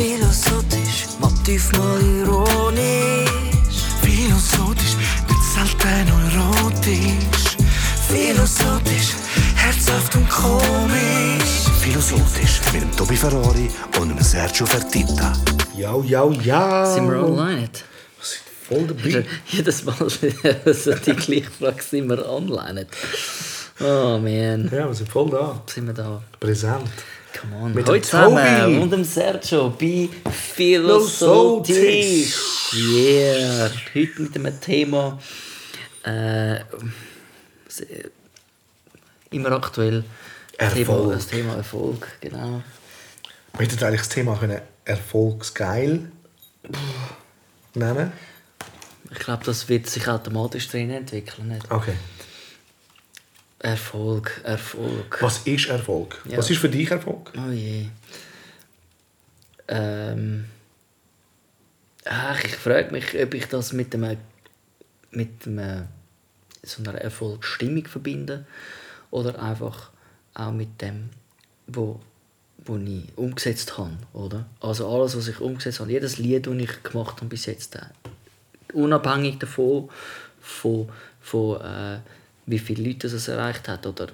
Philosophisch, Motiv mal ironisch. Philosophisch, nicht selten erotisch. Philosophisch, herzhaft und komisch. Philosophisch mit dem Tobi Ferrari und dem Sergio Fertitta. Ja, ja, ja. Sind wir online? Voll dabei. Jedes Mal so die gleiche Frage, sind wir online? Oh man, Ja, wir sind voll da. sind wir da? Präsent. Come on. Mit Heute zusammen und dem Sergio bei Philosophisch. Yeah. Heute mit einem Thema äh, immer aktuell. Das Thema, Erfolg. das Thema Erfolg, genau. Wir hätten eigentlich das Thema können erfolgsgeil nennen Ich glaube, das wird sich automatisch drin entwickeln. Nicht? Okay. Erfolg, Erfolg. Was ist Erfolg? Ja. Was ist für dich Erfolg? Oh je. Ähm. Ach, ich frage mich, ob ich das mit einem, mit einem, so einer Erfolgsstimmung verbinde oder einfach auch mit dem, wo, wo ich umgesetzt habe, oder? Also alles, was ich umgesetzt habe, jedes Lied, das ich gemacht habe bis jetzt, äh, unabhängig davon, von, von äh, wie viele Leute es erreicht hat oder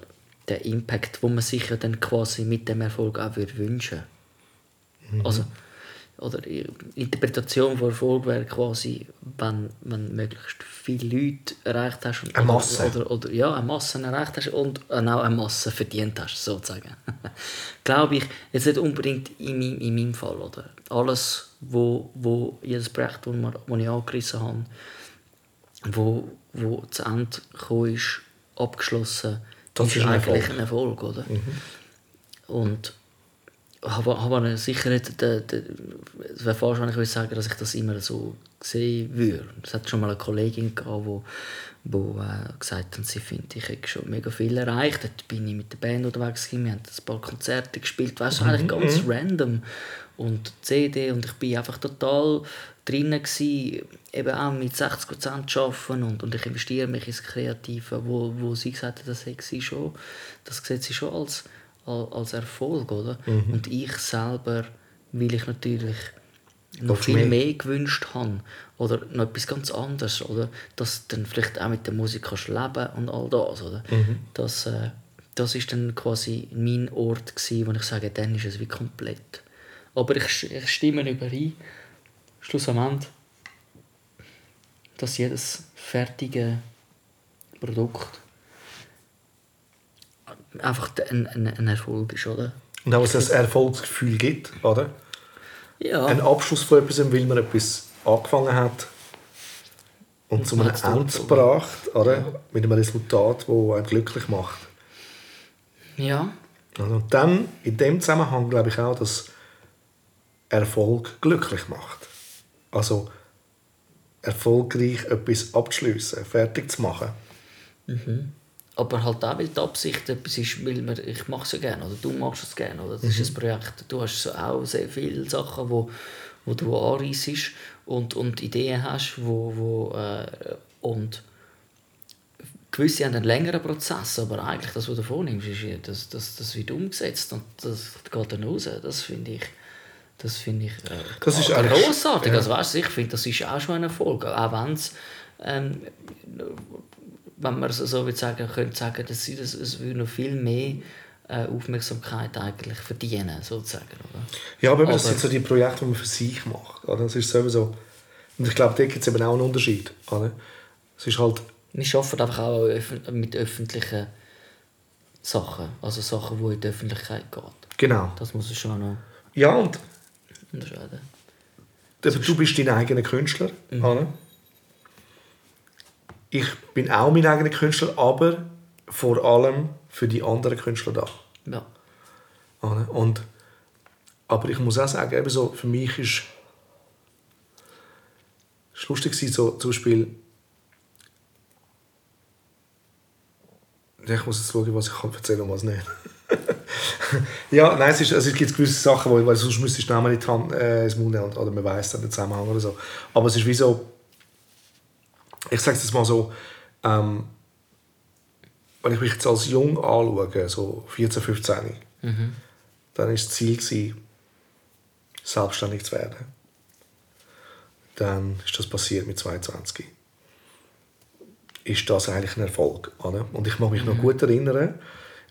der Impact, wo man sich ja dann quasi mit dem Erfolg auch würde wünschen Also, oder die Interpretation von Erfolg wäre quasi, wenn, wenn möglichst viele Leute erreicht hast. Und, Eine Masse. Oder, oder, ja, eine Masse erreicht hast und auch eine Masse verdient hast, sozusagen. Glaube ich, jetzt nicht unbedingt in, meinem- in meinem Fall. Oder? Alles, wo, wo jedes Projekt, das wir- das ich angerissen habe, wo, wo zu Ende gekommen ist, abgeschlossen, Das ist ist eigentlich Erfolg. ein Erfolg. Oder? Und habe, habe sicher nicht, es wäre falsch, wenn ich würde sagen, dass ich das immer so sehen würde. Es hat schon mal eine Kollegin gehabt, wo, wo äh, gesagt hat, sie findet, ich habe schon mega viel erreicht. Dort bin ich mit der Band unterwegs gewesen, wir haben ein paar Konzerte gespielt, weißt du, eigentlich ganz random. Und CD und ich bin einfach total drinnen gewesen, eben auch mit 60% arbeiten und, und ich investiere mich ins Kreative, wo, wo sie gesagt hat, das sie schon, das sieht sie schon als, als, Erfolg, oder? Und ich selber, weil ich natürlich noch viel mehr? mehr. gewünscht habe oder noch etwas ganz anderes, oder? Dass du dann vielleicht auch mit der Musik kannst leben und all das, oder? Das, äh, das ist dann quasi mein Ort gewesen, wo ich sage, dann ist es wie komplett. Aber ich, ich stimme überein, schlussendlich, dass jedes fertige Produkt einfach ein, ein, ein Erfolg ist, oder? Und auch, dass es ein Erfolgsgefühl gibt, oder? Ja. Ein Abschluss von etwas, weil man etwas angefangen hat und zu man einem Ende gebracht, oder? Mit einem Resultat, das einen glücklich macht. ja. Und dann, in dem Zusammenhang, glaube ich auch, dass Erfolg glücklich macht. Also erfolgreich etwas abzuschliessen, fertig zu machen. Aber halt auch, weil die Absicht etwas ist, weil man, ich mache es ja gerne, oder du machst es gerne, oder das ist ein Projekt. Du hast so auch sehr viele Sachen, wo, wo du anreissest und, und Ideen hast, wo, wo, äh, und gewisse haben einen längeren Prozess, aber eigentlich das, was du vornimmst, ist, das, das, das wird umgesetzt und das geht dann raus. Das finde ich, das finde ich äh, Das ist großartig. ja. Also, weißt, ich finde, das ist auch schon ein Erfolg, auch wenn es ähm, wenn man so so will sagen, könnte sagen, dass es, es würde noch viel mehr äh, Aufmerksamkeit eigentlich verdienen, sozusagen, oder? Ja, aber, das Aber- sind so die Projekte, die man für sich macht. Oder? Das ist sowieso. Und ich glaube, da gibt es eben auch einen Unterschied. Oder? Es ist halt. Wir arbeiten einfach auch mit öffentlichen Sachen, also Sachen, die in die Öffentlichkeit gehen. Genau. Das muss ich schon noch Ja, und unterscheiden. eben, du bist dein eigener Künstler. Oder? Ich bin auch mein eigener Künstler, aber vor allem für die anderen Künstler da. Ja. Oder? Und, aber ich muss auch sagen, eben so, für mich ist es lustig, so, zum Beispiel ich muss jetzt schauen, was ich kann erzählen und was nicht. ja, nein, es, ist, also es gibt gewisse Sachen, wo, weil sonst müsste ich Namen in die Hand, äh, ins Mund nehmen, oder man weiß dann den Zusammenhang oder so. Aber es ist wie so, ich sage es jetzt mal so, ähm, wenn ich mich jetzt als jung anschaue, so 14, 15, dann war das Ziel, gewesen, selbstständig zu werden. Dann ist das passiert mit 22. Ist das eigentlich ein Erfolg. Oder? Und ich mag mich noch gut erinnern,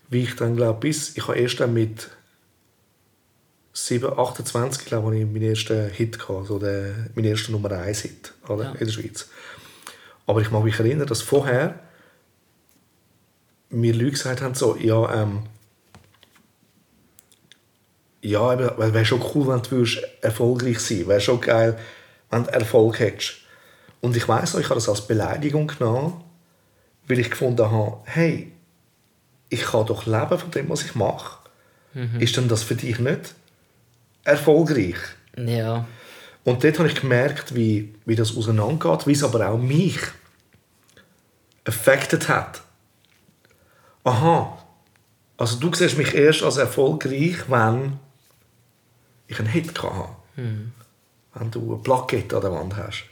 wie ich dann glaube, bis ich habe erst dann mit 7, 28, glaube ich, meinen ersten Hit hatte, also den, meinen ersten Nummer 1 Hit oder? Ja. in der Schweiz. Aber ich mag mich erinnern, dass vorher mir Leute gesagt haben, so, ja, ähm, ja, eben, wäre schon cool, wenn du würdest erfolgreich sein. Wäre schon geil, wenn du Erfolg hättest. Und ich weiß noch, ich habe das als Beleidigung genommen, weil ich gefunden habe, hey, ich kann doch leben von dem, was ich mache. Ist denn das für dich nicht erfolgreich? Ja. Und dort habe ich gemerkt, wie, wie das auseinandergeht, wie es aber auch mich affected hat. Aha, also du siehst mich erst als erfolgreich, wenn ich einen Hit hatte. Wenn du eine Plakette an der Wand hast.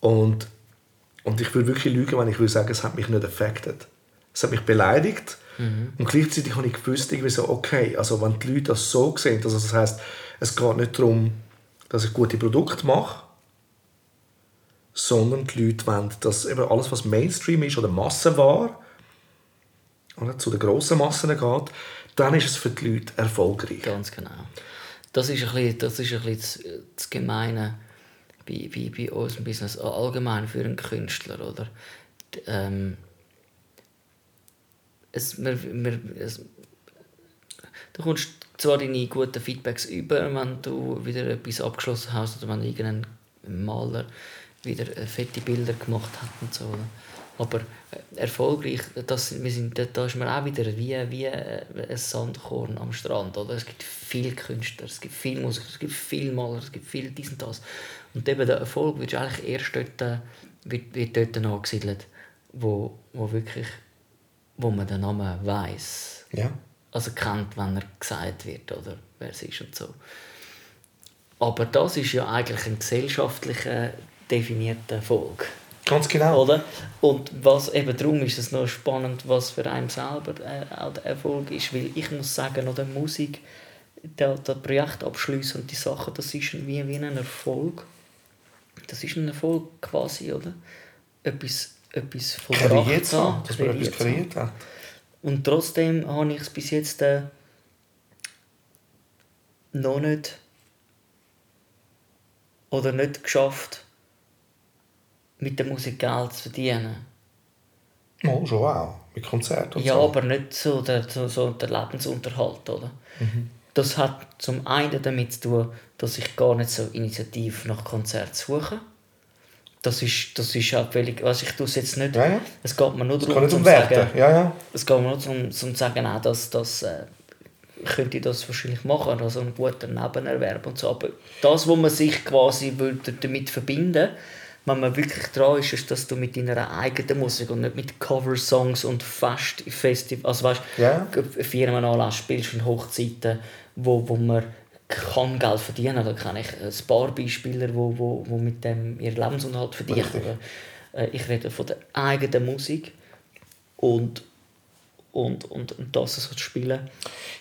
Und, und ich würde wirklich lügen, wenn ich würde sagen, es hat mich nicht affected. Es hat mich beleidigt. Und gleichzeitig habe ich gewusst, irgendwie so, okay, also wenn die Leute das so sehen, also das heißt, es geht nicht darum, dass ich gute Produkte mache, sondern die Leute wollen, dass eben alles, was Mainstream ist oder Massenware, oder, zu den grossen Massen geht, dann ist es für die Leute erfolgreich. Ganz genau. Das ist ein bisschen, das, ist ein bisschen das, Gemeine bei, bei, bei unserem Business, allgemein für einen Künstler. Oder? Ähm, es, wir, wir, es, du kommst zwar deine guten Feedbacks über, wenn du wieder etwas abgeschlossen hast oder wenn irgendein Maler wieder äh, fette Bilder gemacht hat und so. Aber äh, erfolgreich, das, wir sind, da- ist man auch wieder wie, wie äh, ein Sandkorn am Strand. Oder? Es gibt viele Künstler, es gibt viele Musiker, es gibt viele Maler, es gibt viel dies und das. Und eben der Erfolg wird eigentlich erst dort, wird, wird dort angesiedelt, wo, wo wirklich wo man den Namen weiß Ja. also kennt, wenn er gesagt wird oder wer es ist und so. Aber das ist ja eigentlich ein gesellschaftlicher definierter Erfolg, Ganz genau. oder? Und was eben darum ist es noch spannend, was für einen selber äh, auch der Erfolg ist, weil ich muss sagen, oder Musik, der, der Projektabschluss und die Sachen, das ist wie, wie ein Erfolg. Das ist ein Erfolg quasi, oder? Etwas, etwas vollbracht haben, dass man etwas kreiert hat. Und trotzdem habe ich es bis jetzt äh, noch nicht oder nicht geschafft, mit der Musik Geld zu verdienen. Oh, schon auch. Mit Konzerten und Ja, so. aber nicht so der, so, so der Lebensunterhalt, oder? Das hat zum einen damit zu tun, dass ich gar nicht so initiativ nach Konzerten suche. Das ist, das ist auch völlig, also ich tue es jetzt nicht, Ja, ja. es geht mir nur darum, um zu sagen. Ja, ja. es geht mir nur darum, zum zu sagen, auch, dass, dass äh, könnte ich das wahrscheinlich machen, also ein guter Nebenerwerb und so. Aber das, was man sich quasi würde damit verbinden wenn man wirklich dran ist, ist, dass du mit deiner eigenen Musik und nicht mit Coversongs und Fest Festival, also weißt, Ja. Firmen anlässt, spielst in Hochzeiten, wo, wo man kann Geld verdienen. Da kenne ich ein paar Beispiele, wo, wo, wo mit dem ihren Lebensunterhalt verdienen. Aber, äh, ich rede von der eigenen Musik und, und, und, und das so zu spielen.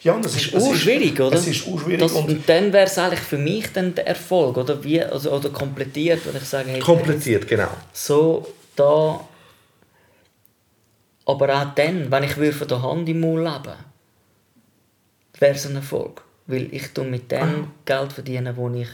Ja, und das Das ist, auch schwierig, oder? Es ist auch schwierig. Das, und und dann wäre es eigentlich für mich dann der Erfolg, oder? Wie, also, oder komplettiert, wenn ich sage, hey, komplettiert, genau. so da. Aber auch dann, wenn ich würde von der Hand im Mund leben wäre es ein Erfolg. Weil ich tue mit dem Geld verdienen, wo ich,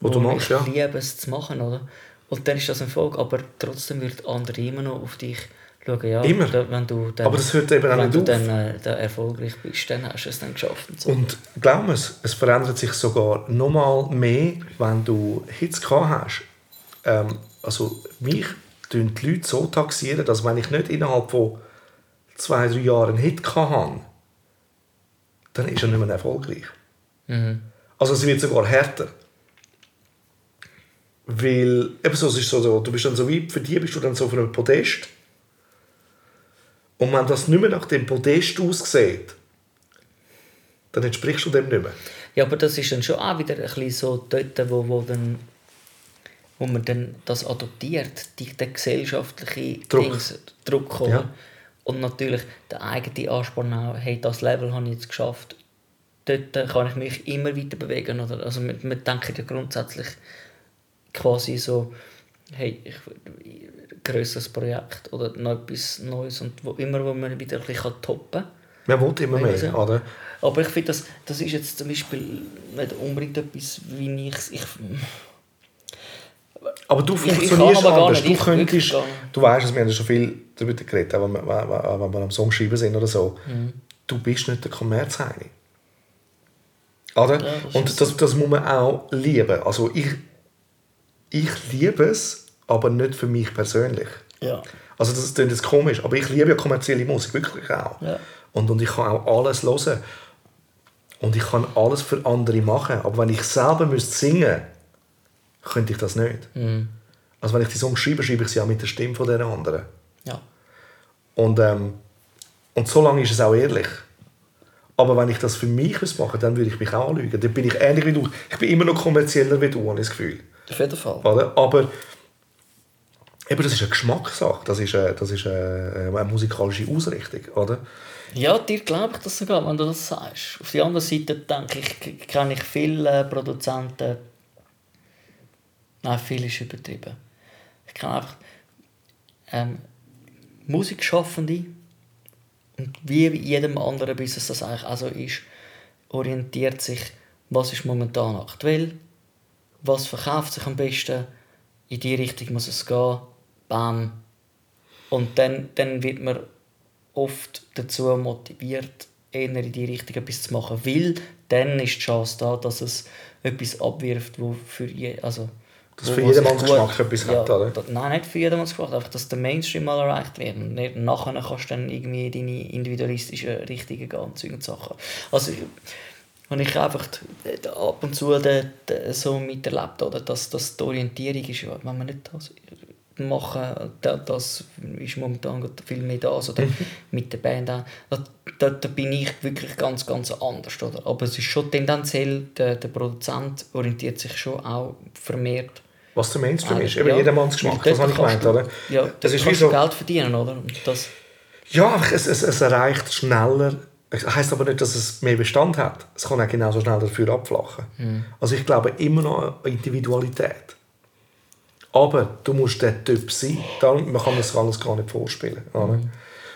Wo du machst, ich ja. liebe, es zu machen. Oder? Und dann ist das ein Erfolg. Aber trotzdem wird andere immer noch auf dich schauen. Ja, Immer. Wenn du dann, Aber das hört eben auch wenn nicht du auf. dann äh, da erfolgreich bist, dann hast du es dann geschafft. Und so. Und glaub mir, es verändert sich sogar noch mal mehr, wenn du Hits gehabt hast. Ähm, also mich tun die Leute so taxieren, dass wenn ich nicht innerhalb von zwei, drei Jahren einen Hit habe, dann ist er nicht mehr erfolgreich. Mhm. Also es wird sogar härter. Weil, eben so, es ist so, so, du bist dann so wie, für die bist du dann so auf einem Podest. Und wenn das nicht mehr nach dem Podest aussieht, dann entsprichst du dem nicht mehr. Ja, aber das ist dann schon auch wieder ein bisschen so dort, wo, wo, dann, wo man dann das adoptiert, die, der gesellschaftliche Druck. Dings, Druck oder? Ja. Und natürlich der eigene Ansporn auch, hey, das Level habe ich jetzt geschafft, dort kann ich mich immer weiter bewegen. Oder? Also man, man denkt ja grundsätzlich quasi so, hey, ich, ein grösseres Projekt oder noch etwas Neues und wo, immer, wo man wieder ein bisschen toppen kann. Man will immer mehr, ja- oder? Aber ich finde, das, das ist jetzt zum Beispiel nicht unbedingt etwas, wie ich ich Aber du Ich- ich funktionierst aber gar anders. nicht, Du ich könntest, du weißt es, wir haben schon viel darüber geredet, wir, wenn wir- wenn wir am Song schreiben sind oder so. Mhm. Du bist nicht der Kommerzheini. Oder? Ja, das Und das, das muss man auch lieben. Also ich, ich liebe es, aber nicht für mich persönlich. ja. Also das klingt jetzt komisch, aber ich liebe ja kommerzielle Musik, wirklich auch. Ja. Und, und ich kann auch alles hören. Und ich kann alles für andere machen. Aber wenn ich selber müsste singen könnte ich das nicht. Mhm. Also wenn ich die Songs schreibe, schreibe ich sie auch mit der Stimme von der anderen. ja. Und, ähm, und so lange ist es auch ehrlich. Aber wenn ich das für mich machen müsste, dann würde ich mich auch anlügen. Dann bin ich ähnlich wie du. Ich bin immer noch kommerzieller wie du, habe ich das Gefühl. Auf jeden Fall. Oder? Aber eben, das ist eine Geschmackssache. Das ist eine, das ist eine, eine musikalische Ausrichtung. Oder? Ja, dir glaube ich das sogar, wenn du das sagst. Auf der anderen Seite denke ich, kenne ich viele Produzenten. Nein, viel ist übertrieben. Ich kenne einfach ähm, Musikschaffende und wie in jedem anderen Business das eigentlich auch so ist, orientiert sich, was ist momentan aktuell, was verkauft sich am besten, in die Richtung muss es gehen, bam. Und dann, dann wird man oft dazu motiviert, eher in die Richtung etwas zu machen, weil dann ist die Chance da, dass es etwas abwirft, wo für je, also Dass für jedermanns Geschmack etwas ja, hat, oder? da- Nein, nicht für jedermanns Geschmack, einfach, dass der Mainstream mal erreicht wird. Und nicht, nachher kannst du dann irgendwie deine individualistischen Richtungen gehen und und Sachen. Also, und ich einfach ab und zu de, de, so miterlebt, oder, dass, dass die Orientierung ist, wenn man nicht das machen, da, das ist momentan viel mehr das, oder mit der Band auch, da, da, da bin ich wirklich ganz, ganz anders, oder? Aber es ist schon tendenziell, der, der Produzent orientiert sich schon auch vermehrt Was der Mainstream ist. Eben ja. jedermanns Geschmack. Das habe ich gemeint, du- oder? Ja, das ist wie so. Geld verdienen, oder? Und das, Ja, es, es, es erreicht schneller. Das heisst aber nicht, dass es mehr Bestand hat. Es kann auch genauso schnell dafür abflachen. Hm. Also ich glaube immer noch an Individualität. Aber du musst der Typ sein. Darum, man kann das alles gar nicht vorspielen. oder? Hm.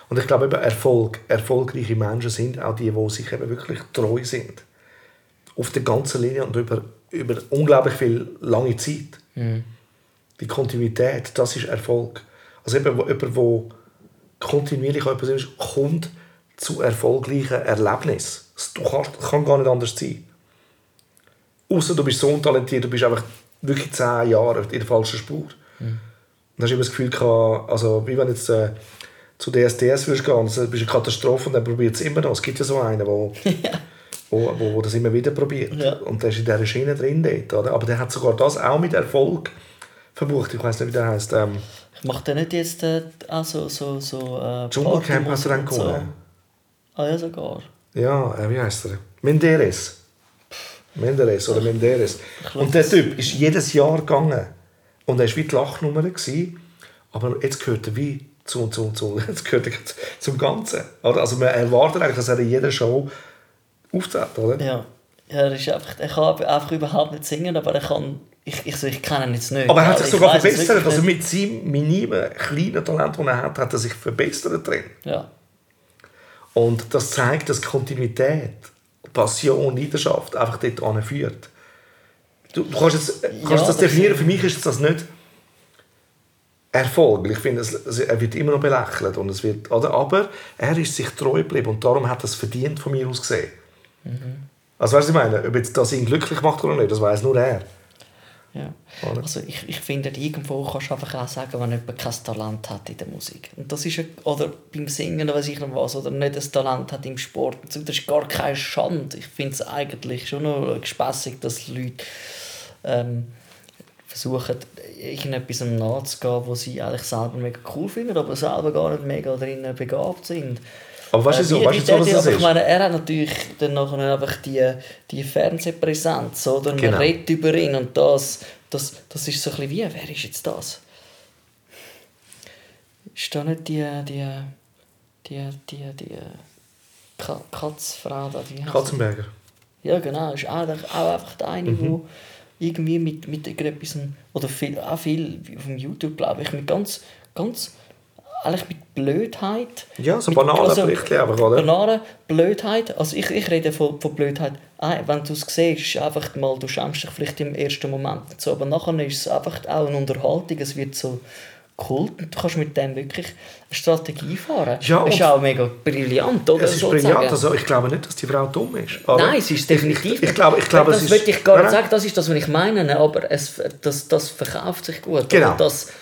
Und ich glaube, eben Erfolg, erfolgreiche Menschen sind auch die, die sich eben wirklich treu sind. Auf der ganzen Linie und über, über unglaublich viel lange Zeit. Die Kontinuität, das ist Erfolg. Also eben, jemand, der kontinuierlich etwas ist, kommt zu erfolgreichen Erlebnissen. Du kannst, das kann gar nicht anders sein. Außer du bist so untalentiert, du bist einfach wirklich zehn Jahre in der falschen Spur. Und dann hast du immer das Gefühl gehabt, also wie wenn jetzt äh, zu DSDS würdest gehen, das ist eine Katastrophe und dann probiert es immer noch. Es gibt ja so einen, der wo, wo, wo, wo das immer wieder probiert. Ja. Und der ist in dieser Schiene drin dort, oder? Aber der hat sogar das auch mit Erfolg verbucht. Ich weiß nicht, wie der heißt. Ähm, macht er nicht jetzt äh, auch so, so, so äh, Dschungelcamp hast du dann und gewonnen. Ah ja, sogar. Ja, äh, wie heißt er? Menderes. Menderes oder Menderes. Und der Typ ist jedes Jahr gegangen. Und er war wie die Lachnummer. Gewesen. Aber jetzt gehört er wie zu, zu, zu, jetzt gehört er zum Ganzen. Oder? Also man erwartet eigentlich, dass er in jeder Show auftritt. Oder? Ja. ja er, ist einfach, er kann einfach überhaupt nicht singen, aber er kann... Ich, ich, ich kenne ihn jetzt nicht. Aber er hat sich ich sogar verbessert. Also mit seinem minimen, kleinen Talent, das er hat, hat er sich verbessert drin. Ja. Und das zeigt, dass Kontinuität, Passion, Leidenschaft einfach dort anführt. Du, du kannst, jetzt, kannst Ja, das das- definieren, für mich ist das nicht Erfolg. Ich finde, es, er wird immer noch belächelt. Und es wird, oder? Aber er ist sich treu geblieben und darum hat er es verdient von mir aus gesehen. Mhm. Also weißt du, ich meine? Ob jetzt das ihn glücklich macht oder nicht, das weiß nur er. Ja. Oder? Also ich, ich finde, irgendwo kannst du einfach auch sagen, wenn jemand kein Talent hat in der Musik. Und das ist, oder beim Singen oder weiß ich noch was, oder nicht ein Talent hat im Sport. Das ist gar keine Schande. Ich finde es eigentlich schon noch gespässig, dass Leute ähm, versuchen, irgendetwas nachzugehen, wo sie eigentlich selber mega cool finden, aber selber gar nicht mega darin begabt sind. Aber weißt du, so, Äh, weißt du, wie so, dass das aber ich ist? meine, er hat natürlich dann nachher einfach die, die Fernsehpräsenz, oder? Man Genau. redet über ihn und das, das, das ist so ein bisschen wie, wer ist jetzt das? Ist da nicht die, die, die, die, die Ka- Katzfrau da? Die Katzenberger. Ja, genau. Ist auch, auch einfach der eine, mhm. wo irgendwie mit, mit irgendetwas, oder viel, auch viel auf dem YouTube, glaube ich, mit ganz, ganz, eigentlich mit Blödheit. Ja, so banale also, Berichte einfach, oder? Banale Blödheit. Also ich, ich rede von, von Blödheit. Ah, wenn du es siehst, einfach mal, du schämst dich vielleicht im ersten Moment so, aber nachher ist es einfach auch eine Unterhaltung, es wird so Kult und du kannst mit dem wirklich eine Strategie fahren. Ja, das ist auch mega brillant, oder? Es ist sozusagen. brillant, also ich glaube nicht, dass die Frau dumm ist. Oder? Nein, sie ist definitiv ich, ich, glaube, ich glaube, Das es würde ich gar nicht sagen, das ist das, was ich meine, aber es, das, das verkauft sich gut. Genau. Das,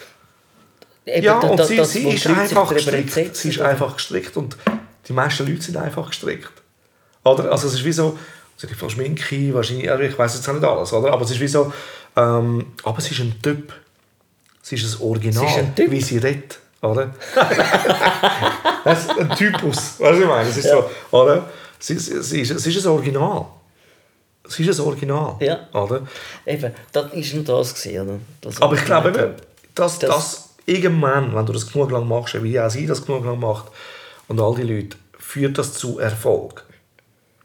eben, ja, und das, sie, das, sie ist einfach gestrickt. Sie ist einfach gestrickt und die meisten Leute sind einfach gestrickt. Oder? Also es ist wie so, also von Schminke, wahrscheinlich, ich weiß jetzt auch nicht alles, oder? aber es ist wie so, ähm, aber sie ist ein Typ Sie ist ein Original, ist ein wie sie redet. Oder? das ist ein Typus. Weißt du, ich meine? Es ist ja. so, oder? Sie, sie, sie, ist, sie ist ein Original. Sie ist ein Original. Ja. Oder? Eben, das war das. Gewesen, oder? Das Aber ich glaube, dass das, das irgendwann, wenn du das genug lang machst, wie auch sie das genug lang macht, und all die Leute, führt das zu Erfolg.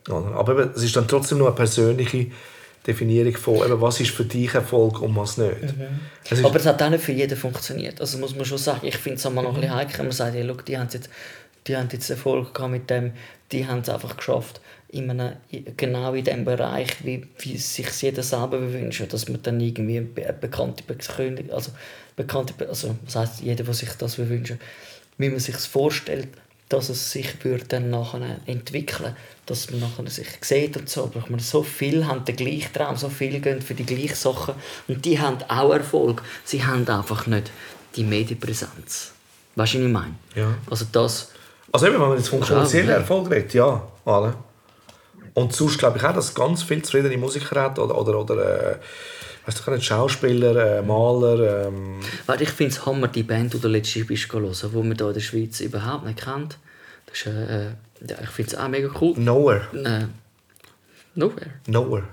Aber es ist dann trotzdem noch eine persönliche Definieren von, eben, was ist für dich Erfolg und was nicht. Mhm. Es Aber es hat auch nicht für jeden funktioniert. Also muss man schon sagen, ich finde es auch noch ein bisschen heikel, man sagt, ja, look, die haben jetzt, die haben jetzt Erfolg gehabt mit dem, die haben es einfach geschafft, in einem, genau in dem Bereich, wie, wie sich jeder selber wünscht, dass man dann irgendwie eine bekannte Persönlichkeit, also bekannte, also was heißt jeder, der sich das wünscht, wie man sich vorstellt, dass es sich würde dann nachher entwickeln dass man nachher sich sieht und so. Aber so viele haben den gleichen Traum, so viele gehen für die gleichen Sachen und die haben auch Erfolg. Sie haben einfach nicht die Medienpräsenz. Weißt du, was ich meine? Ja. Also das... Also eben, wenn man jetzt von kommerziellen Erfolg redet, ja, alle. Und sonst glaube ich auch, dass ganz viele zufriedene Musiker hat oder, oder, oder äh, weißt du, Schauspieler, äh, Maler. Ähm. Weil ich finde es Hammer, die Band, die du letztes bist hören, die man hier in der Schweiz überhaupt nicht kennt. Das ist, äh, ja, ich finde es auch mega cool. Nowhere. Äh, nowhere. Nowhere.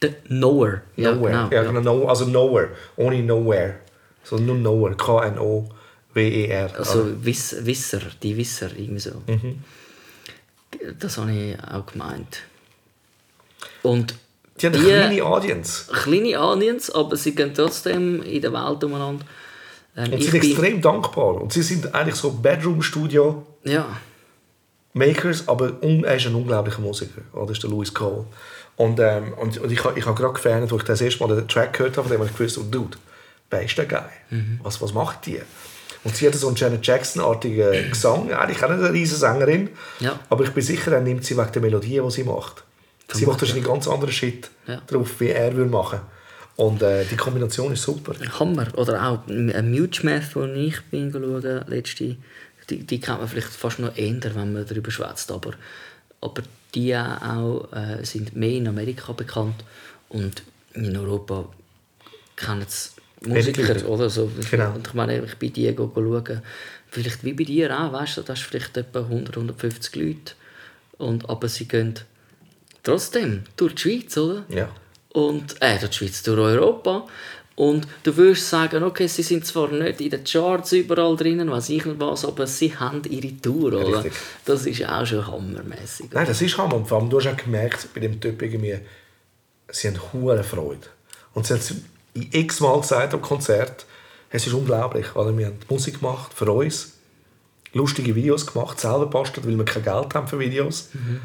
The Nowhere. Ja, nowhere. Genau, ja, genau. No, also Nowhere. Ohne Nowhere. So nur Nowhere. K-N-O-W-E-R. Also Wiss, Wisser, die Wisser, irgendwie so. Mhm. Das habe ich auch gemeint. Und die haben eine kleine Audience. Kleine Audience, aber sie gehen trotzdem in der Welt umeinander. Ähm, und sie sind extrem dankbar. Und sie sind eigentlich so Bedroom-Studio. Ja. Makers, aber er ist ein unglaublicher Musiker. Oder? Das ist der Louis Cole. Und, ähm, und, und ich, ich habe gerade gefallen, als ich das erste Mal den Track gehört habe, von dem habe ich gewusst, oh, Dude, wer ist der Guy? Mhm. Was, was macht die? Und sie hat so einen Janet Jackson-artigen Gesang. Eigentlich auch eine riesige Sängerin. Ja. Aber ich bin sicher, er nimmt sie wegen der Melodie, die sie macht. Sie macht wahrscheinlich ganz anderen Shit ja. drauf, wie er würde machen Und äh, die Kombination ist super. Hammer. Oder auch ein Mute Math, wo ich bin schauen, letzte die, die kennt man vielleicht fast noch eher, wenn man darüber schwätzt, aber, aber die auch, äh, sind mehr in Amerika bekannt und in Europa kennen es Musiker, oder so. Genau. Und ich meine, ich bin die schauen, vielleicht wie bei dir auch, weißt du, da hast vielleicht etwa 100, 150 Leute, und, aber sie gehen trotzdem durch die Schweiz, oder? Ja. Und, äh, durch die Schweiz, durch Europa und du würdest sagen, okay, sie sind zwar nicht in den Charts überall drinnen, weiß ich nicht was, aber sie haben ihre Tour, oder? Richtig. Das ist auch schon hammermäßig. Nein, das ist Hammer. Und vor allem, du hast auch gemerkt, bei dem Typ irgendwie, sie haben hohe Freude. Und sie haben es x-mal gesagt am Konzert, es ist unglaublich. Oder? Wir haben Musik gemacht für uns, lustige Videos gemacht, selber bastelt, weil wir kein Geld haben für Videos. Mhm.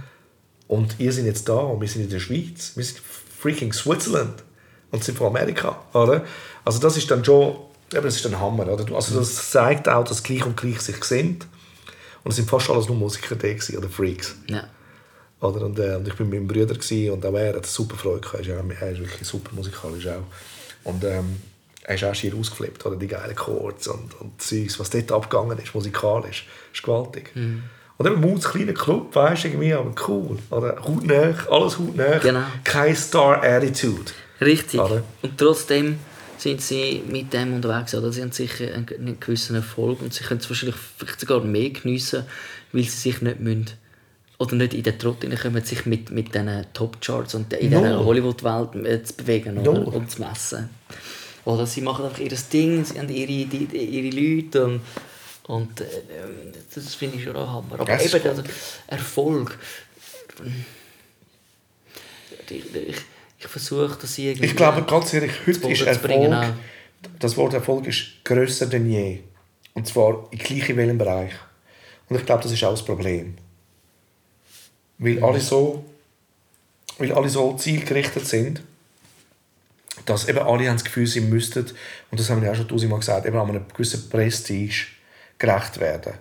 Und ihr seid jetzt da und wir sind in der Schweiz. Wir sind freaking Switzerland und sind von Amerika, oder? Also das ist dann schon, eben, das ist ein Hammer, oder? Also das zeigt auch, dass gleich und gleich sich sind. Und es sind fast alles nur Musiker da oder Freaks. Ja. Oder? Und, äh, und ich war mit meinem Bruder und auch er hat super Freude gehabt. Er ist, er ist wirklich super musikalisch auch. Und ähm, er ist auch schier ausgeflippt, oder? die geilen Chords und, und Zeugs, was dort abgegangen ist, musikalisch, ist gewaltig. Mhm. Eben Moods kleiner Club, weißt du, irgendwie, aber cool. Oder hautnah, alles hautnah. Genau. Kein Star-Attitude. Richtig. Oder? Und trotzdem sind sie mit dem unterwegs. Oder? Sie haben sicher einen gewissen Erfolg und sie können es wahrscheinlich vielleicht sogar mehr geniessen, weil sie sich nicht müssen, oder nicht in den Trott kommen, sich mit, mit diesen Top-Charts und in no. dieser Hollywood-Welt äh, zu bewegen oder? No. und zu messen. Oder sie machen einfach ihr Ding, sie haben ihre, die, ihre Leute und, und äh, das finde ich schon auch Hammer. Aber eben der Erfolg ich, ich, ich versuche das irgendwie... Ich glaube, ganz ehrlich, heute ist Erfolg, das Wort Erfolg ist grösser denn je. Und zwar in gleich in welchem Bereich. Und ich glaube, das ist auch das Problem. Weil alle so, weil alle so zielgerichtet sind, dass eben alle haben das Gefühl, sie müssten, und das haben wir auch schon tausendmal gesagt, eben an einem gewissen Prestige gerecht werden.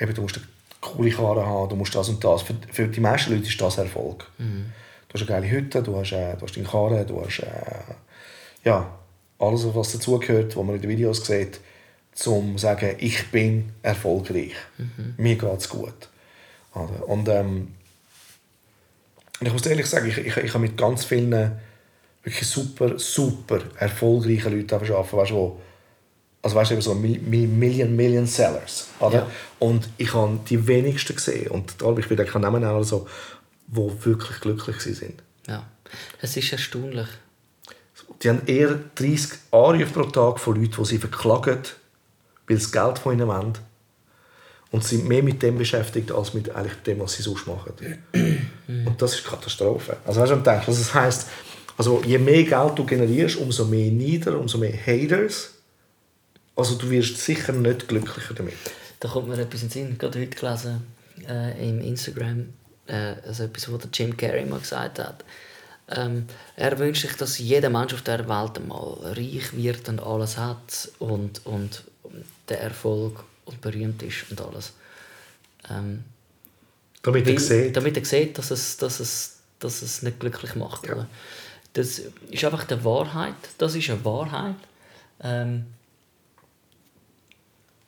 Eben, du musst eine coole Karre haben, du musst das und das. Für, für die meisten Leute ist das Erfolg. Du hast eine geile Hütte, du hast, äh, du hast deine Karre, du hast äh, ja, alles, was dazugehört, was man in den Videos sieht, zum zu sagen, ich bin erfolgreich. Mir geht es gut. Und, ähm, ich muss ehrlich sagen, ich, ich, ich habe mit ganz vielen wirklich super, super erfolgreichen Leuten arbeiten, weißt, wo, also weißt du, so Mil- Mil- Million, Million Sellers. Oder? Ja. Und ich habe die wenigsten gesehen, und da ich will keinen Namen nennen, also, die wirklich glücklich sind. Ja, es ist erstaunlich. Die haben eher 30 Anrufe pro Tag von Leuten, die sie verklagen, weil sie Geld von ihnen wollen. Und sind mehr mit dem beschäftigt, als mit eigentlich dem, was sie sonst machen. Und das ist Katastrophe. Also weißt du, denke? Also das heisst, also je mehr Geld du generierst, umso mehr Nieder, umso mehr Haters. Also du wirst sicher nicht glücklicher damit. Da kommt mir etwas in den Sinn. Ich habe gerade heute gelesen äh, im Instagram, äh, also etwas, was der Jim Carrey mal gesagt hat. Ähm, er wünscht sich, dass jeder Mensch auf der Welt einmal reich wird und alles hat und, und der Erfolg und berühmt ist und alles. Ähm, Damit er sieht, damit er sieht, dass es, dass es, dass es nicht glücklich macht. Ja. Das ist einfach die Wahrheit. Das ist eine Wahrheit. Ähm,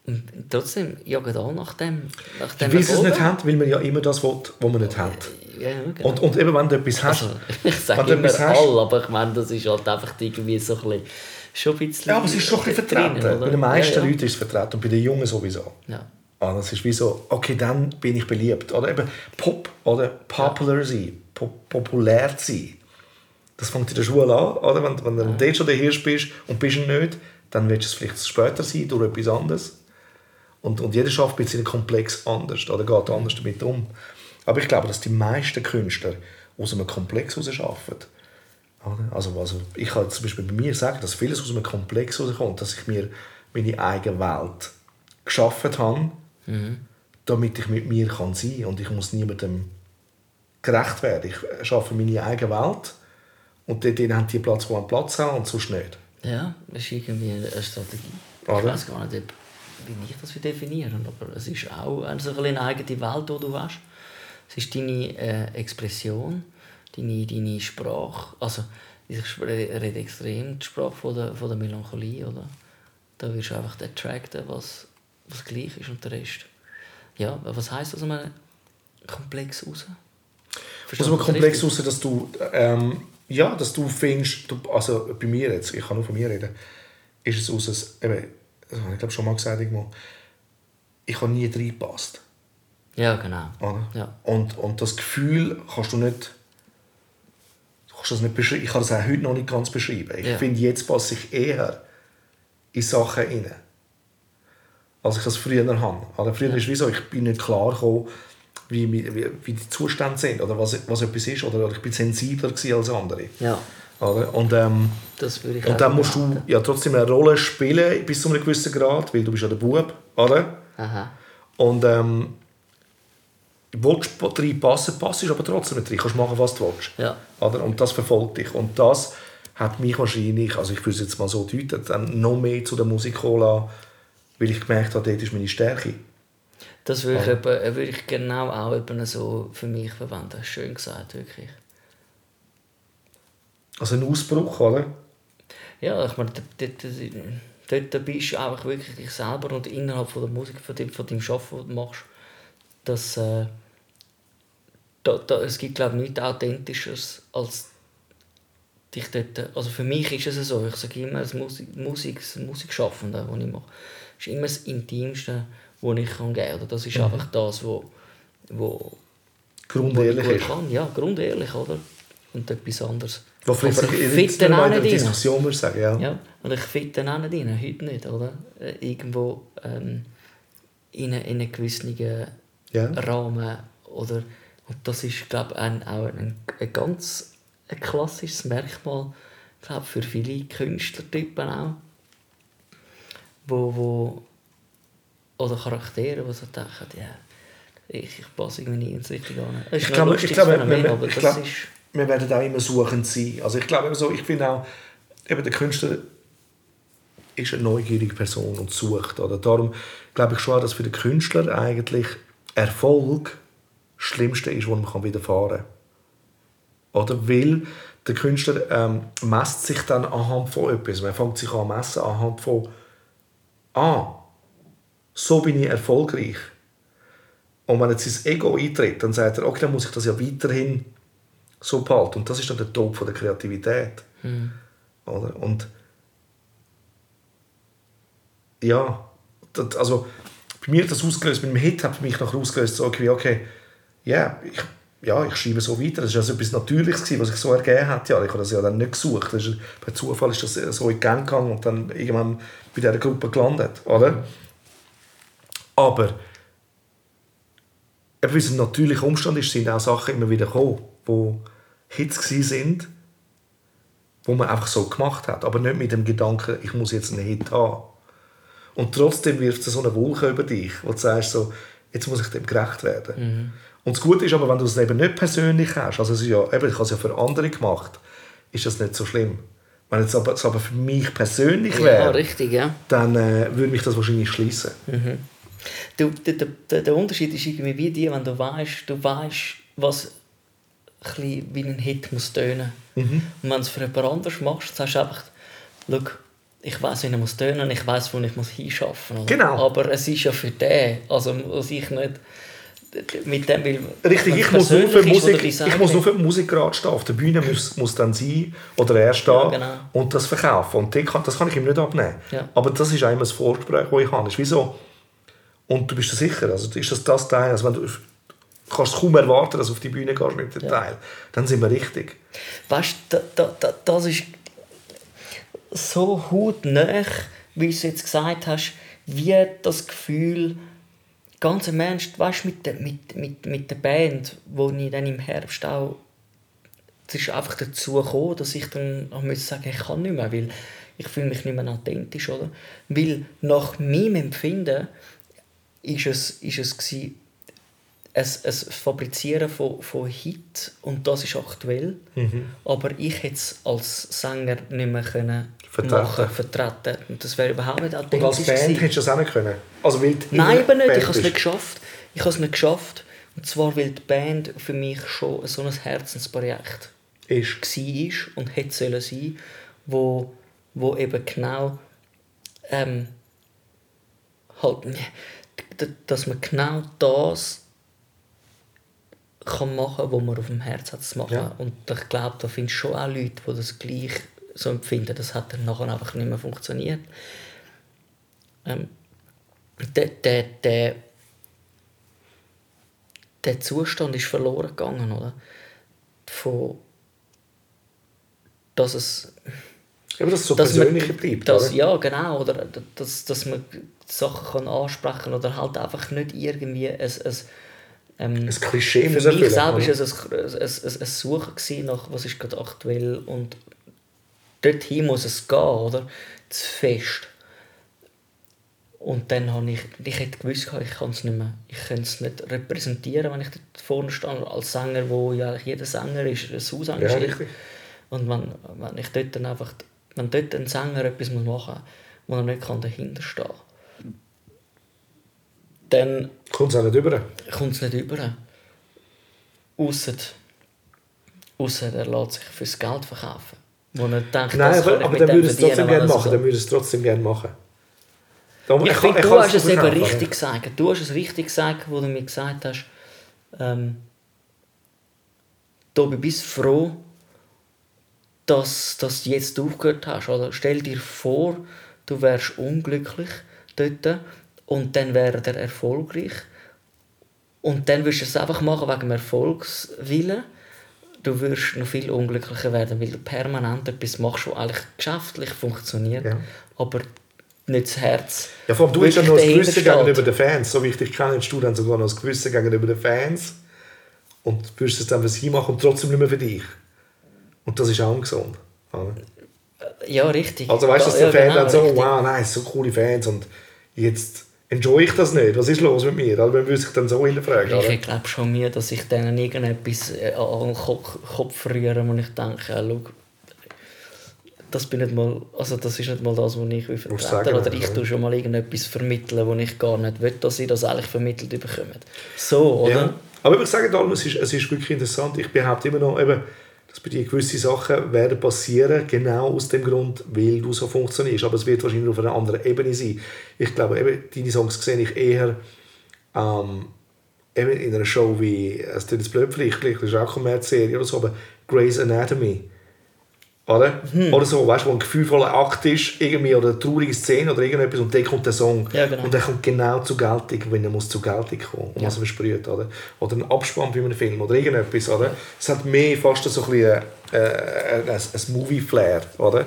und trotzdem jagen alle nach dem. Nach dem weil sie es nicht haben, weil man ja immer das will, was man nicht hat. Ja, ja, genau. Und, und eben, wenn du etwas hast, also, ich sage du immer etwas hast- aber ich meine, das ist halt einfach irgendwie so ein bisschen, schon ein bisschen... ja, aber es ist doch ein bisschen vertreten. oder? Bei den meisten ja, ja. Leuten ist es vertreten und bei den Jungen sowieso. Ja. Ah, das ist wie so, okay, dann bin ich beliebt. Oder eben Pop, oder popular sein, pop populär sein. Das fängt in der Schule an, oder? Wenn, wenn du dort schon der Hirsch bist und bist ihn nicht, dann willst du es vielleicht später sein, durch etwas anderes. Und, und jeder schafft mit seinem Komplex anders, oder geht anders damit um. Aber ich glaube, dass die meisten Künstler aus einem Komplex heraus arbeiten. Also, also ich kann zum Beispiel bei mir sagen, dass vieles aus einem Komplex herauskommt, dass ich mir meine eigene Welt geschaffen habe, damit ich mit mir kann sein kann. Und ich muss niemandem gerecht werden. Ich schaffe meine eigene Welt und dort haben die Platz, wo einen Platz haben und sonst nicht. Ja, das ist irgendwie eine Strategie. Ich weiß gar nicht, ob, wie ich das will definieren aber es ist auch eine, so ein bisschen eine eigene Welt, die du hast. Es ist deine äh, Expression, deine, deine Sprache. Also, ich rede extrem die Sprache von der, von der Melancholie, oder? Da wirst du einfach attracten, was, was gleich ist und der Rest. Ja, was heisst das aus einem Komplex raus? Aus einem Komplex heraus, dass du, ähm, ja, dass du findest, du, also bei mir jetzt, ich kann nur von mir reden, ist es aus, eben, das habe ich glaube schon mal gesagt, irgendwo, ich habe nie reingepasst. Ja, genau. Oder? Ja. Und, und das Gefühl kannst du nicht, kannst das nicht beschreiben. Ich kann das auch heute noch nicht ganz beschreiben. Ich Ja. finde, jetzt passe ich eher in Sachen rein, als ich das früher habe. Also früher ist es wie so, ich bin nicht klar gekommen, wie, wie, wie die Zustände sind oder was, was etwas ist. Oder ich bin sensibler als andere. Ja, Oder? Und, ähm, und dann musst du behaupten. ja trotzdem eine Rolle spielen bis zu einem gewissen Grad, weil du bist ja der Bub, oder? Aha. Und ähm, willst du reinpassen, passt aber trotzdem nicht rein. Du kannst machen, was du willst. Ja. Oder? Und das verfolgt dich. Und das hat mich wahrscheinlich, also ich würde es jetzt mal so deuten, dann noch mehr zu der Musik lassen, weil ich gemerkt habe, dort ist meine Stärke. Das würde ich, etwa, äh, würde ich genau auch so für mich verwenden. Schön gesagt, wirklich. Also ein Ausbruch, oder? Ja, ich meine, dort, dort, dort bist du einfach wirklich dich selber und innerhalb von der Musik, von dem, von dem Arbeiten, was du machst, das, äh, da, da, es gibt, glaube ich, nichts Authentischeres als dich dort, also für mich ist es so, ich sage immer, das Musik, Musik, das Musikschaffende, was ich mache, ist immer das Intimste, was ich kann geben kann. Das ist einfach das, wo, wo, Grundehrlich wo ich kann. Ja, grundehrlich, oder? Und etwas anderes. Wo vielleicht Aber ich fit dann nicht auch nicht rein. Diskussion ich sagen, ja. Ja, und ich finde dann auch nicht rein, heute nicht, oder? Äh, Irgendwo ähm, in, in einen gewissen Ja. Rahmen, oder? Und das ist, glaube ich, ein, auch ein, ein ganz ein klassisches Merkmal, ich glaube für viele Künstlertypen auch, wo, wo oder Charaktere, die so denken, ja, ich, ich passe irgendwie nie ins Richtige an. Ich glaube, ich glaube, wir, aber ich ist... wir werden auch immer suchend sein. Also ich glaube so, ich finde auch, eben der Künstler ist eine neugierige Person und sucht. Oder? Darum glaube ich schon, dass für den Künstler eigentlich Erfolg das Schlimmste ist, was man widerfahren kann. Oder? Weil der Künstler ähm, messt sich dann anhand von etwas. Man fängt sich an messen anhand von «Ah, so bin ich erfolgreich». Und wenn jetzt sein Ego eintritt, dann sagt er, okay, dann muss ich das ja weiterhin so behalten. Und das ist dann der Tod von der Kreativität. Oder? Und ja, das, also bei mir hat das ausgelöst, mit dem Hit hat mich nachher ausgelöst, so okay, okay yeah, ich, ja, ich schreibe so weiter. Das war also etwas Natürliches, gewesen, was sich so ergeben hat. Ja, ich habe das ja dann nicht gesucht. Das ist, per Zufall ist das so in Gang gegangen und dann irgendwann bei dieser Gruppe gelandet. Oder? Aber ein natürlicher Umstand ist, sind auch Sachen immer wieder gekommen, wo Hits sind, wo man einfach so gemacht hat, aber nicht mit dem Gedanken, ich muss jetzt einen Hit haben. Und trotzdem wirft es so eine Wolke über dich, wo du sagst, so, jetzt muss ich dem gerecht werden. Und das Gute ist aber, wenn du es eben nicht persönlich hast, also es ist ja, eben, ich habe es ja für andere gemacht, ist das nicht so schlimm. Wenn es aber, es aber für mich persönlich Ja, wäre, richtig, ja. dann äh, würde mich das wahrscheinlich schließen. Du, der, der, der Unterschied ist irgendwie wie die, wenn du weißt, du weißt, was bisschen wie ein Hit muss tönen. Mhm. Und wenn du es für jemand anderes machst, sagst du einfach, schau, ich weiß, wie er muss tönen, ich weiß, wo ich muss hinschaffen muss. Genau. Aber es ist ja für den, also muss ich nicht mit dem, weil Richtig, ich muss, nur für ist, Musik, Design ich muss nur ist- für die Musik gerade stehen. Auf der Bühne muss, muss dann sein oder er stehen Ja, genau. und das verkaufen. Und das kann, das kann ich ihm nicht abnehmen. Ja. Aber das ist einmal das Vorgespräch, das ich habe. Ist wieso? Und du bist dir sicher, also ist das das Teil, also wenn du du kannst kaum erwarten, dass du auf die Bühne gehst mit dem Teil, dann sind wir richtig. Weißt du, da, da, da, das ist so hautnah, wie du es jetzt gesagt hast, wie das Gefühl, ganz im Ernst, weißt mit der, mit, mit, mit der Band, wo ich dann im Herbst auch. Es ist einfach dazu gekommen, dass ich dann auch muss sagen ich kann nicht mehr, weil ich fühle mich nicht mehr authentisch, oder? Weil nach meinem Empfinden ist es, ist es gewesen, ein, ein Fabrizieren von, von Hit und das ist aktuell. Aber ich hätte es als Sänger nicht mehr können Vertreten. machen, vertreten. Und das wäre überhaupt nicht Und authentisch als Band gewesen. hättest du das auch nicht können. Also, weil Nein, in eben nicht. Band Ich habe es nicht geschafft. Ich habe es nicht geschafft. Und zwar, weil die Band für mich schon so ein Herzensprojekt Ist. war und hätte sollen sein, wo, wo eben genau ähm, halt, dass man genau das kann machen, was man auf dem Herz hat zu machen. Ja. Und ich glaube, da findest du schon auch Leute, die das gleich so empfinden. Das hat dann nachher einfach nicht mehr funktioniert. Ähm, der, der, der, der Zustand ist verloren gegangen, oder? Von, dass es Aber dass es so dass man- persönlich bleibt. dass, oder? ja genau oder dass, dass man Sachen kann ansprechen oder halt einfach nicht irgendwie ein, ein, ähm, Ein Klischee für mich selber war es ein, ein, ein, ein Suchen nach was ist gerade aktuell und dorthin muss es gehen oder? Zu fest. Und dann habe ich, ich hätte gewusst, ich kann es nicht mehr, ich kann es nicht repräsentieren, wenn ich dort vorne stehe, als Sänger, wo ja jeder Sänger ist, ein Haus Ja, richtig. Und wenn, wenn ich dort dann einfach, wenn dort ein Sänger etwas machen muss, wo er nicht dahinter stehen kann, dann Kommt es auch nicht über. kommt es nicht über. Ausser, ausser er lässt sich fürs Geld verkaufen. Wo er denkt, Nein, aber, ich aber dann würde es trotzdem gerne er machen. Dann würde es trotzdem gerne machen. Darum, Ich kann- finde, du hast es eben richtig gesagt. Du hast es richtig gesagt, wo du mir gesagt hast, ähm, Tobi, bist froh, dass, dass du jetzt aufgehört hast. Oder stell dir vor, du wärst unglücklich dort und dann wäre er erfolgreich. Und dann würdest du es einfach machen wegen dem Erfolgswillen. Du wirst noch viel unglücklicher werden, weil du permanent etwas machst, was eigentlich geschäftlich funktioniert, Ja. aber nicht das Herz. Ja, vor allem du hast ja noch das Gewissen gegenüber den Fans. So wie ich dich kenne, hast du dann sogar noch das Gewissen gegenüber den Fans. Und würdest es dann für sie machen und trotzdem nicht mehr für dich. Und das ist auch ungesund. Oder? Ja, richtig. Also weißt du, dass ja, der Fan genau, dann so, richtig. wow, nice, so coole Fans und jetzt enjoy ich das nicht. Was ist los mit mir? Also, man würde sich dann so hinterfragen. oder? Ich glaube schon mir, dass ich denen irgendetwas äh, an den Kopf, rühre, wo ich denke, äh, schau, das bin nicht mal, also das ist nicht mal das, was ich vertreten sagen, Oder ich ja. tue schon mal irgendetwas vermitteln, wo ich gar nicht will, dass sie das eigentlich vermittelt bekommen. So, oder? Ja. Aber ich sage es ist, es ist wirklich interessant. Ich behaupte immer noch, eben, dass bei dir gewisse Sachen werden passieren, genau aus dem Grund, weil du so funktionierst. Aber es wird wahrscheinlich auf einer anderen Ebene sein. Ich glaube, eben, deine Songs sehe ich eher ähm, eben in einer Show wie, es tut jetzt blöd vielleicht, vielleicht ist auch Kommerzserie oder so, aber Grey's Anatomy. Oder? Hm. Oder so, weißt du, wo ein gefühlvoller Akt ist, irgendwie, oder eine traurige Szene oder irgendetwas, und dann kommt der Song. Ja, genau. Und der kommt genau zur Geltung, wenn er muss zur Geltung kommen und was er versprüht. Oder? oder ein Abspann bei einem Film oder irgendetwas. Oder? Es hat mehr fast so ein, bisschen, äh, ein, ein, Movie-Flair, oder?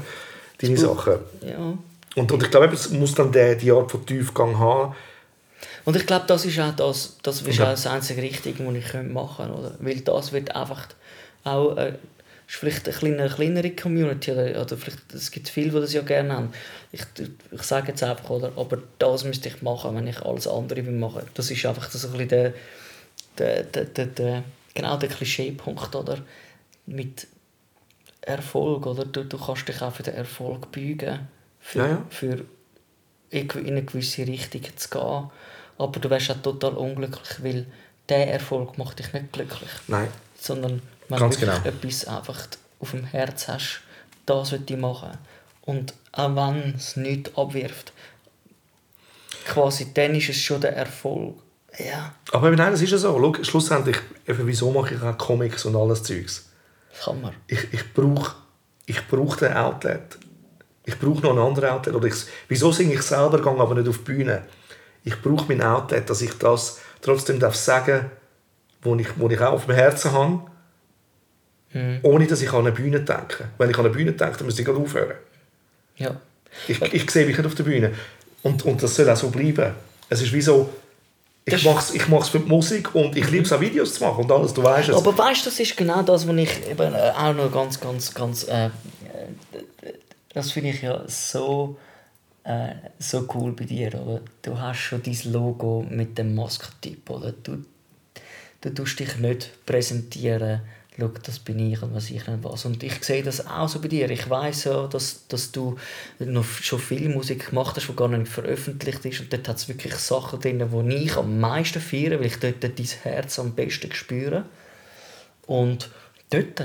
Deine Sachen. Ja. Und, und ich glaube, es muss dann der, die Art von Tiefgang haben. Und ich glaube, das ist auch das, das, ist Ja. auch das einzige Richtige, was ich machen könnte. Oder? Weil das wird einfach auch... Äh, ist vielleicht eine kleine, kleinere Community oder, oder vielleicht, es gibt viele, die das ja gerne haben. Ich, ich sage jetzt einfach, oder, aber das müsste ich machen, wenn ich alles andere will machen. Das ist einfach so ein bisschen der, der, der, der, der genau der Klischeepunkt, oder? Mit Erfolg, oder? Du, du kannst dich auch für den Erfolg beugen. Für, Ja, ja. für in eine gewisse Richtung zu gehen. Aber du wärst auch total unglücklich, weil der Erfolg macht dich nicht glücklich. Nein. Sondern wenn Ganz du genau. etwas einfach auf dem Herz hast, das will ich machen. Und auch wenn es nichts abwirft, quasi dann ist es schon der Erfolg. Ja, Aber nein, das ist ja so. Schau, schlussendlich, eben, wieso mache ich auch Comics und alles Zeugs? kann man. ich, ich brauche ich brauch den Outlet. Ich brauche noch einen anderen Outlet. Oder ich, wieso singe ich selber, gehe aber nicht auf die Bühne? Ich brauche mein Outlet, dass ich das trotzdem darf sagen wo ich, wo ich auch auf dem Herzen habe, ohne dass ich an eine Bühne denke. Wenn ich an eine Bühne denke, dann müsste ich gerade aufhören. Ja. Ich, ich sehe mich nicht auf der Bühne. Und, und das soll auch so bleiben. Es ist wie so, ich mache es ich mach's für die Musik und ich liebe es auch Videos zu machen und alles, du weißt es. Aber weißt du, das ist genau das, was ich eben äh, auch noch ganz, ganz, ganz. Äh, äh, das finde ich ja so, äh, so cool bei dir. Oder? Du hast schon dein Logo mit dem Maskentyp. Oder? Du, du tust dich nicht präsentieren, schau, das bin ich und was ich nicht was. Und ich sehe das auch so bei dir. Ich weiß ja, dass, dass du noch schon viel Musik gemacht hast, die gar nicht veröffentlicht ist. Und dort hat es wirklich Sachen drin, die ich am meisten feiere, weil ich dort dein Herz am besten spüre. Und dort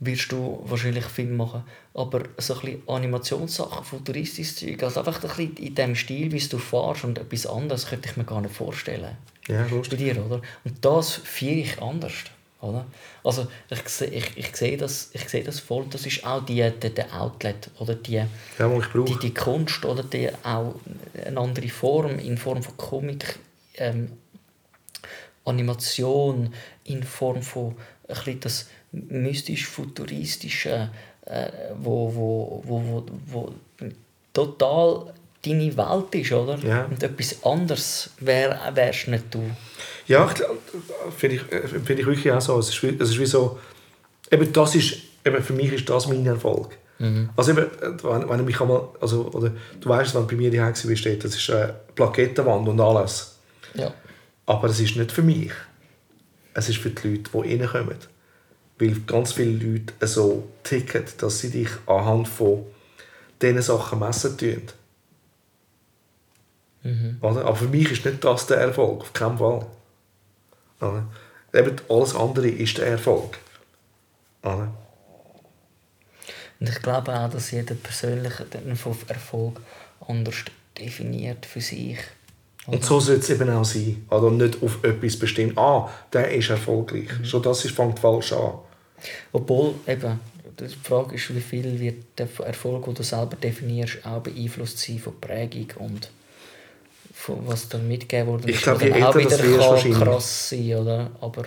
wirst du wahrscheinlich viel machen. Aber so ein bisschen Animationssachen, futuristisches Zeug, also einfach ein bisschen in dem Stil, wie du fährst und etwas anderes, könnte ich mir gar nicht vorstellen. Ja, Bei lustig. dir, oder? Und das feiere ich anders. Oder? Also ich, seh- ich, ich, sehe das, ich sehe das voll, das ist auch die, die, der Outlet oder? Die, Ja, die, die Kunst oder? Die auch eine andere Form in Form von Komik, ähm, Animation, in Form von ein das mystisch-futuristische, äh, wo, wo, wo, wo, wo total deine Welt ist, oder? Ja. Und etwas anderes wär, wärst nicht du. Ja, finde ich, äh, finde ich wirklich auch so. Es ist, wie- es ist wie so, eben das ist, eben für mich ist das mein Erfolg. Also eben, äh, wenn, wenn ich mich einmal, also, oder du weißt, wenn du bei mir die Hexe bist, steht, das ist eine Plakettenwand und alles. Ja. Aber es ist nicht für mich. Es ist für die Leute, die reinkommen. Weil ganz viele Leute so ticken, dass sie dich anhand von diesen Sachen messen tun. Oder? Aber für mich ist nicht das der Erfolg, auf keinen Fall. Oder? Eben alles andere ist der Erfolg. Oder? Und ich glaube auch, dass jeder persönlich den Erfolg anders definiert für sich. Und so soll es eben auch sein. Also nicht auf etwas bestimmt. Ah, der ist erfolgreich. Schon das ist, fängt falsch an. Obwohl, eben, die Frage ist, wie viel wird der Erfolg, den du selber definierst, auch beeinflusst sein von Prägung und was dann mitgegeben wurde. Ich glaube, je älter das wieder wirst, wahrscheinlich. krass sein, oder? Aber,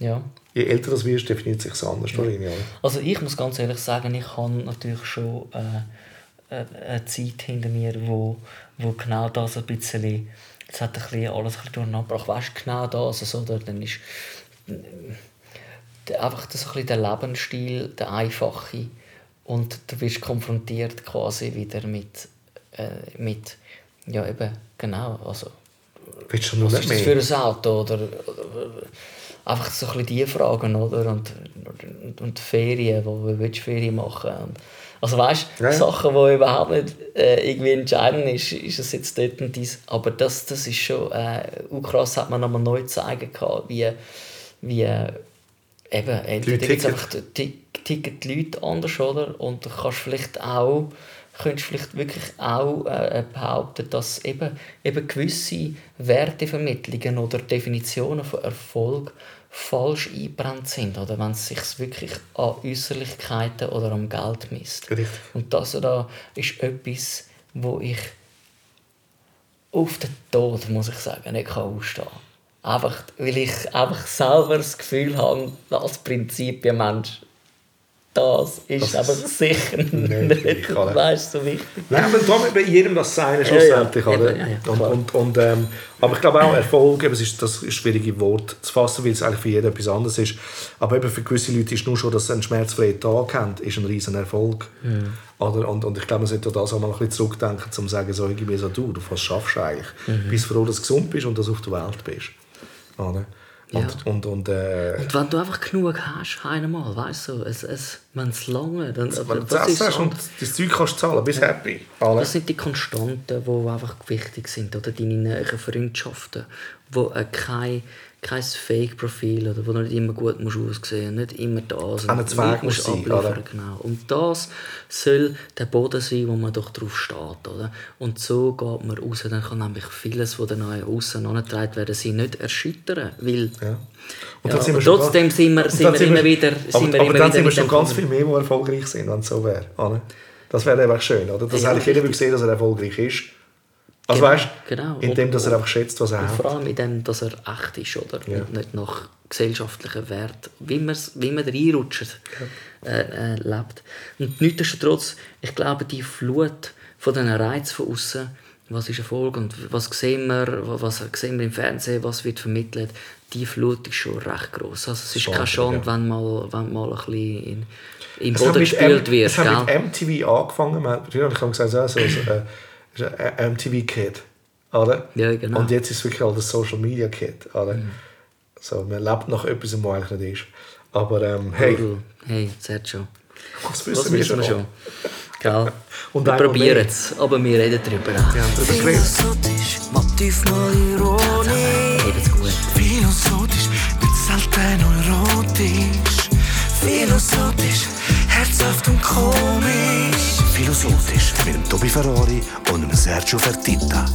ja. Je älter das wirst, definiert sich es anders. wahrscheinlich, Oder? Also ich muss ganz ehrlich sagen, ich habe natürlich schon äh, äh, eine Zeit hinter mir, wo, wo genau das ein bisschen, es hat ein bisschen alles ein bisschen durcheinander gebracht. Weißt du, genau das, also, oder? Dann ist, der, einfach das, ein bisschen der Lebensstil, der einfache. Und du wirst konfrontiert quasi wieder mit, äh, mit ja eben, genau, also Willst du noch was ist das für ein Auto? Oder, oder einfach so ein bisschen diese Fragen, oder? Und, und, und Ferien, wo willst du Ferien machen? Und, also weißt du, Ja. Sachen, die überhaupt nicht äh, irgendwie entscheidend ist, ist es jetzt dort und dies. Aber das, das ist schon äh, krass, hat man nochmal neu zeigen können, wie, wie äh, eben, entweder ticken. einfach ticken die Leute anders, oder? Und du kannst vielleicht auch könntest vielleicht wirklich auch äh, behaupten, dass eben, eben gewisse Wertevermittlungen oder Definitionen von Erfolg falsch eingebrannt sind oder wenn es sich wirklich an Äußerlichkeiten oder am Geld misst. Richtig. Und das da ist etwas, wo ich auf den Tod, muss ich sagen, nicht kann ausstehen kann. Einfach, weil ich einfach selber das Gefühl habe, als Prinzipienmensch, das ist Das ist sicher nicht nicht, oder? weißt, so wichtig. Nein, aber darum bei jedem das Seine Ja, schlussendlich, ja. oder? Eben, ja, ja, und, und, und, ähm, aber ich glaube auch Erfolg, eben, es ist das schwierige Wort zu fassen, weil es eigentlich für jeden etwas anderes ist. Aber eben für gewisse Leute ist nur schon, dass sie einen schmerzfreien Tag haben, ist ein riesen Erfolg. Oder? Und, und ich glaube, man sollte das auch mal ein bisschen zurückdenken, um zu sagen, so irgendwie so, du, du was schaffst eigentlich? Mhm. Bist froh, dass du gesund bist und dass du auf der Welt bist. Oder? Und, Ja. und, und, äh, Und wenn du einfach genug hast, einmal, weißt du, es, es, wenn es lange, dann wenn du das, das hast und das Zeug kannst du zahlen, bist happy. Oder? das sind die Konstanten, die einfach wichtig sind, oder deine näheren Freundschaften, wo äh, kein, kein Fake-Profil oder wo du nicht immer gut musst aussehen, nicht immer das. Auch und Weg musst muss sein, abliefern, oder? genau. Und das soll der Boden sein, wo man doch drauf steht, oder? Und so geht man raus, dann kann nämlich vieles, was dann nach außen angetragen werden, sie nicht erschüttern, weil Ja. Ja, dann sind wir aber trotzdem sind wir- und sind wir immer wieder- aber, sind wir aber immer dann wieder sind wir schon ganz viel mehr, die erfolgreich sind, wenn es so wäre. Das wäre einfach schön, oder? Dass Ja, eigentlich jeder will richtig. sehen, dass er erfolgreich ist. Also Genau, weißt genau. indem dass er einfach schätzt, was er Und hat. vor allem in dem, dass er echt ist, oder? Ja. Und nicht nach gesellschaftlichen Wert, wie, wie man reinrutscht, äh, äh, lebt. Und nichtsdestotrotz, ich glaube, die Flut von diesen Reizen von außen, was ist Erfolg und was sehen wir, was sehen wir im Fernsehen, was wird vermittelt, die Flut ist schon recht groß. Also es ist Schade, keine Schande, ja. wenn mal, wenn mal ein bisschen in, im Boden M- wird. Es hat mit MTV angefangen. Man, habe ich gesagt, ja, so, so, äh, ist ein MTV-Kid. Oder? Ja, genau. Mhm. Und jetzt ist es wirklich halt ein Social-Media-Kid. Oder? So, man lebt nach etwas, was eigentlich nicht ist. Aber ähm, hey, Hey, hey Sergio. was Was wissen wir wissen wir schon? schon? Gell? Und wir probieren es, aber wir reden darüber. Darüber geredet. Philosophisch, motiv mal ironisch. Eben's gut. Philosophisch, nicht selten erotisch. Philosophisch, herzhaft und komisch. Philosophisch dem Tobi Ferrari und Sergio Fertitta.